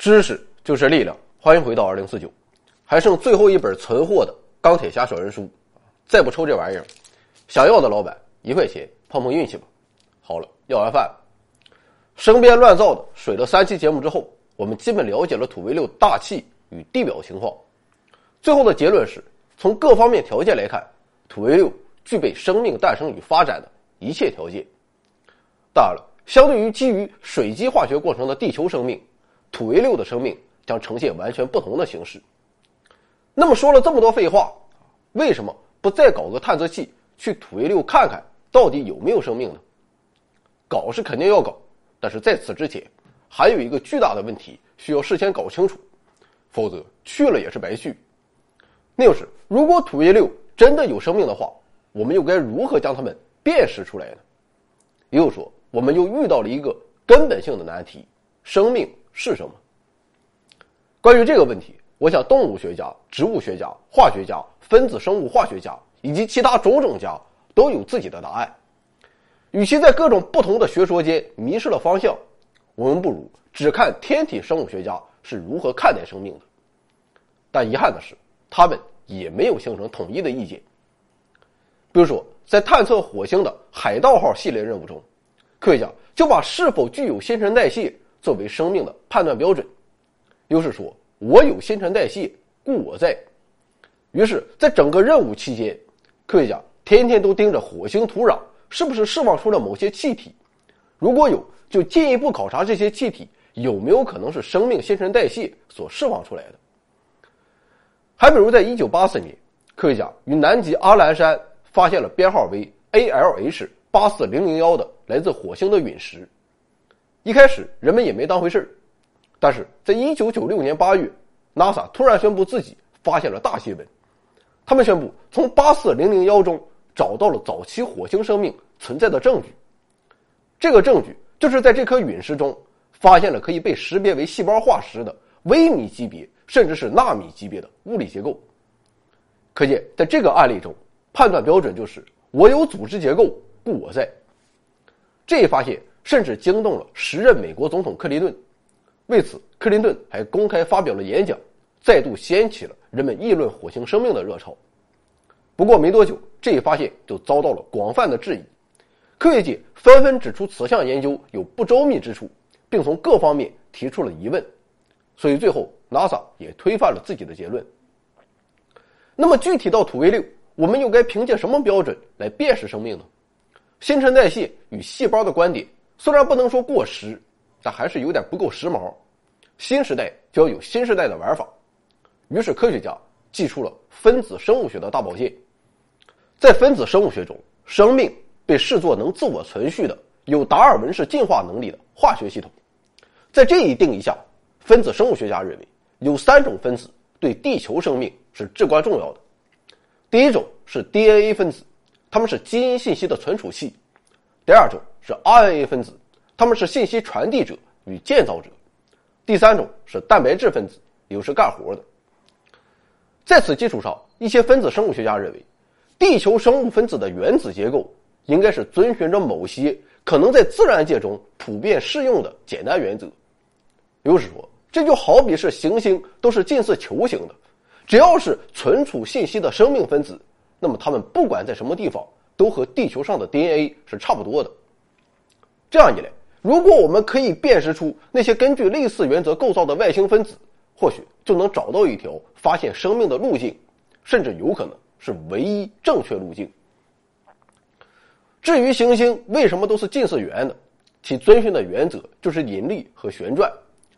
知识就是力量，欢迎回到二零四九，还剩最后一本存货的《钢铁侠》小人书，再不抽这玩意儿，想要的老板一块钱碰碰运气吧。好了，要完饭了，生编乱造的水了三期节目之后，我们基本了解了土卫六大气与地表情况，最后的结论是从各方面条件来看，土卫六具备生命诞生与发展的一切条件。当然了，相对于基于水基化学过程的地球生命。土卫六的生命将呈现完全不同的形式。那么说了这么多废话，为什么不再搞个探测器去土卫六看看到底有没有生命呢？搞是肯定要搞，但是在此之前，还有一个巨大的问题需要事先搞清楚，否则去了也是白去。那就是如果土卫六真的有生命的话，我们又该如何将它们辨识出来呢？也就是说，我们又遇到了一个根本性的难题：生命。是什么？关于这个问题，我想动物学家、植物学家、化学家、分子生物化学家以及其他种种家都有自己的答案。与其在各种不同的学说间迷失了方向，我们不如只看天体生物学家是如何看待生命的。但遗憾的是，他们也没有形成统一的意见。比如说，在探测火星的海盗号系列任务中，科学家就把是否具有新陈代谢。作为生命的判断标准，又是说我有新陈代谢，故我在。于是，在整个任务期间，科学家天天都盯着火星土壤是不是释放出了某些气体，如果有，就进一步考察这些气体有没有可能是生命新陈代谢所释放出来的。还比如，在一九八四年，科学家于南极阿兰山发现了编号为 ALH 八四零零幺的来自火星的陨石。一开始人们也没当回事，但是在一九九六年八月，NASA 突然宣布自己发现了大新闻。他们宣布从八四零零幺中找到了早期火星生命存在的证据。这个证据就是在这颗陨石中发现了可以被识别为细胞化石的微米级别甚至是纳米级别的物理结构。可见，在这个案例中，判断标准就是我有组织结构，故我在。这一发现。甚至惊动了时任美国总统克林顿，为此，克林顿还公开发表了演讲，再度掀起了人们议论火星生命的热潮。不过没多久，这一发现就遭到了广泛的质疑，科学界纷纷指出此项研究有不周密之处，并从各方面提出了疑问，所以最后 NASA 也推翻了自己的结论。那么具体到土卫六，我们又该凭借什么标准来辨识生命呢？新陈代谢与细胞的观点。虽然不能说过时，但还是有点不够时髦。新时代就要有新时代的玩法。于是科学家祭出了分子生物学的大宝剑。在分子生物学中，生命被视作能自我存续的、有达尔文式进化能力的化学系统。在这一定义下，分子生物学家认为有三种分子对地球生命是至关重要的。第一种是 DNA 分子，它们是基因信息的存储器。第二种是 RNA 分子，它们是信息传递者与建造者；第三种是蛋白质分子，又是干活的。在此基础上，一些分子生物学家认为，地球生物分子的原子结构应该是遵循着某些可能在自然界中普遍适用的简单原则。也就是说，这就好比是行星都是近似球形的，只要是存储信息的生命分子，那么它们不管在什么地方。都和地球上的 DNA 是差不多的。这样一来，如果我们可以辨识出那些根据类似原则构造的外星分子，或许就能找到一条发现生命的路径，甚至有可能是唯一正确路径。至于行星为什么都是近似圆的，其遵循的原则就是引力和旋转，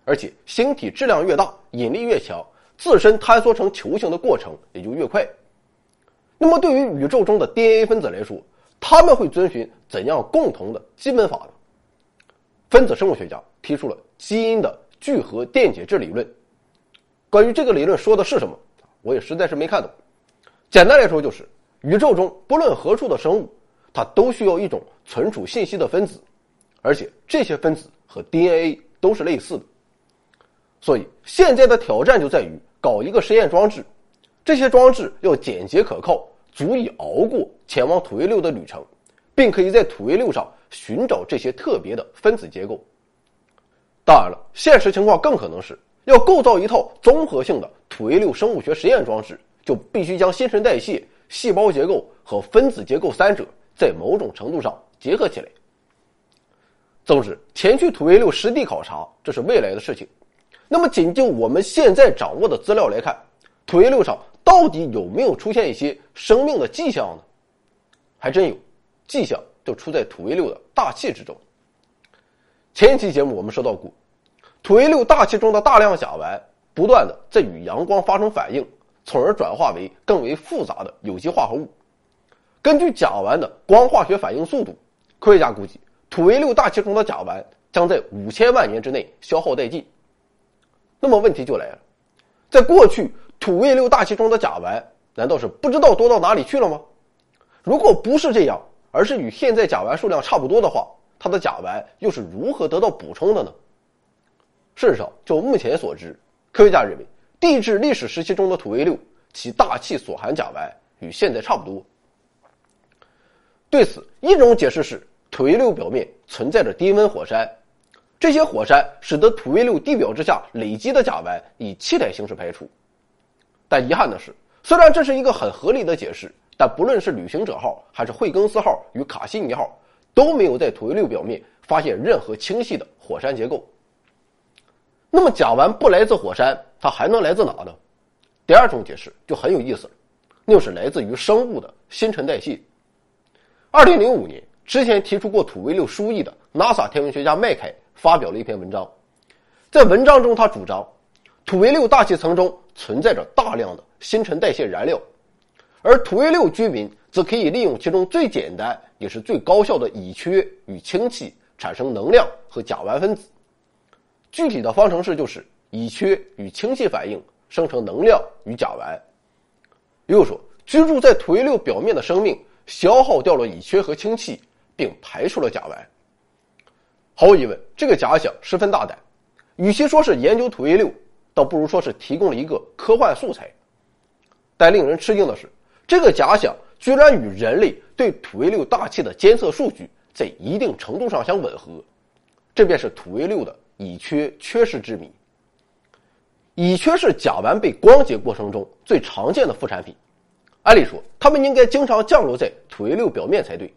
而且星体质量越大，引力越强，自身坍缩成球形的过程也就越快。那么，对于宇宙中的 DNA 分子来说，他们会遵循怎样共同的基本法呢？分子生物学家提出了基因的聚合电解质理论。关于这个理论说的是什么，我也实在是没看懂。简单来说，就是宇宙中不论何处的生物，它都需要一种存储信息的分子，而且这些分子和 DNA 都是类似的。所以，现在的挑战就在于搞一个实验装置，这些装置要简洁可靠。足以熬过前往土卫六的旅程，并可以在土卫六上寻找这些特别的分子结构。当然了，现实情况更可能是要构造一套综合性的土卫六生物学实验装置，就必须将新陈代谢、细胞结构和分子结构三者在某种程度上结合起来。总之，前去土卫六实地考察，这是未来的事情。那么，仅就我们现在掌握的资料来看，土卫六上到底有没有出现一些生命的迹象呢？还真有，迹象就出在土卫六的大气之中。前一期节目我们说到过，土卫六大气中的大量甲烷不断的在与阳光发生反应，从而转化为更为复杂的有机化合物。根据甲烷的光化学反应速度，科学家估计。土卫六大气中的甲烷将在五千万年之内消耗殆尽。那么问题就来了，在过去土卫六大气中的甲烷难道是不知道多到哪里去了吗？如果不是这样，而是与现在甲烷数量差不多的话，它的甲烷又是如何得到补充的呢？事实上，就目前所知，科学家认为地质历史时期中的土卫六其大气所含甲烷与现在差不多。对此，一种解释是。土卫六表面存在着低温火山，这些火山使得土卫六地表之下累积的甲烷以气态形式排出。但遗憾的是，虽然这是一个很合理的解释，但不论是旅行者号还是惠更斯号与卡西尼号，都没有在土卫六表面发现任何清晰的火山结构。那么甲烷不来自火山，它还能来自哪呢？第二种解释就很有意思了，那就是来自于生物的新陈代谢。二零零五年。之前提出过土卫六输液的 NASA 天文学家麦凯发表了一篇文章，在文章中他主张，土卫六大气层中存在着大量的新陈代谢燃料，而土卫六居民则可以利用其中最简单也是最高效的乙炔与氢气产生能量和甲烷分子。具体的方程式就是乙炔与氢气反应生成能量与甲烷。又说，居住在土卫六表面的生命消耗掉了乙炔和氢气。并排出了甲烷。毫无疑问，这个假想十分大胆。与其说是研究土卫六，倒不如说是提供了一个科幻素材。但令人吃惊的是，这个假想居然与人类对土卫六大气的监测数据在一定程度上相吻合。这便是土卫六的乙炔缺失之谜。乙炔是甲烷被光解过程中最常见的副产品，按理说，它们应该经常降落在土卫六表面才对。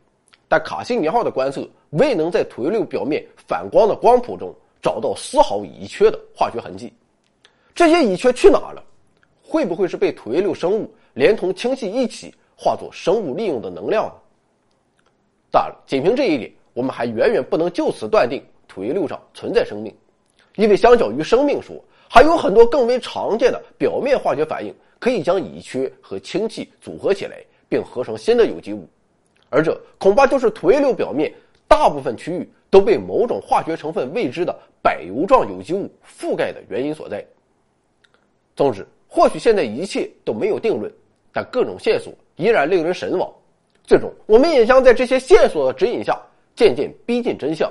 但卡西尼号的观测未能在土卫六表面反光的光谱中找到丝毫乙炔的化学痕迹，这些乙炔去哪了？会不会是被土卫六生物连同氢气一起化作生物利用的能量呢？当然，仅凭这一点，我们还远远不能就此断定土卫六上存在生命，因为相较于生命说，还有很多更为常见的表面化学反应可以将乙炔和氢气组合起来，并合成新的有机物。而这恐怕就是土卫六表面大部分区域都被某种化学成分未知的柏油状有机物覆盖的原因所在。总之，或许现在一切都没有定论，但各种线索依然令人神往。最终，我们也将在这些线索的指引下，渐渐逼近真相，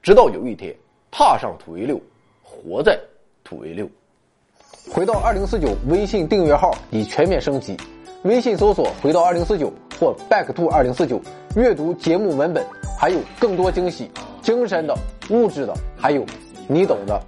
直到有一天踏上土卫六，活在土卫六。回到二零四九微信订阅号已全面升级，微信搜索“回到二零四九”。或 Back to 二零四九，阅读节目文本，还有更多惊喜，精神的、物质的，还有你懂的。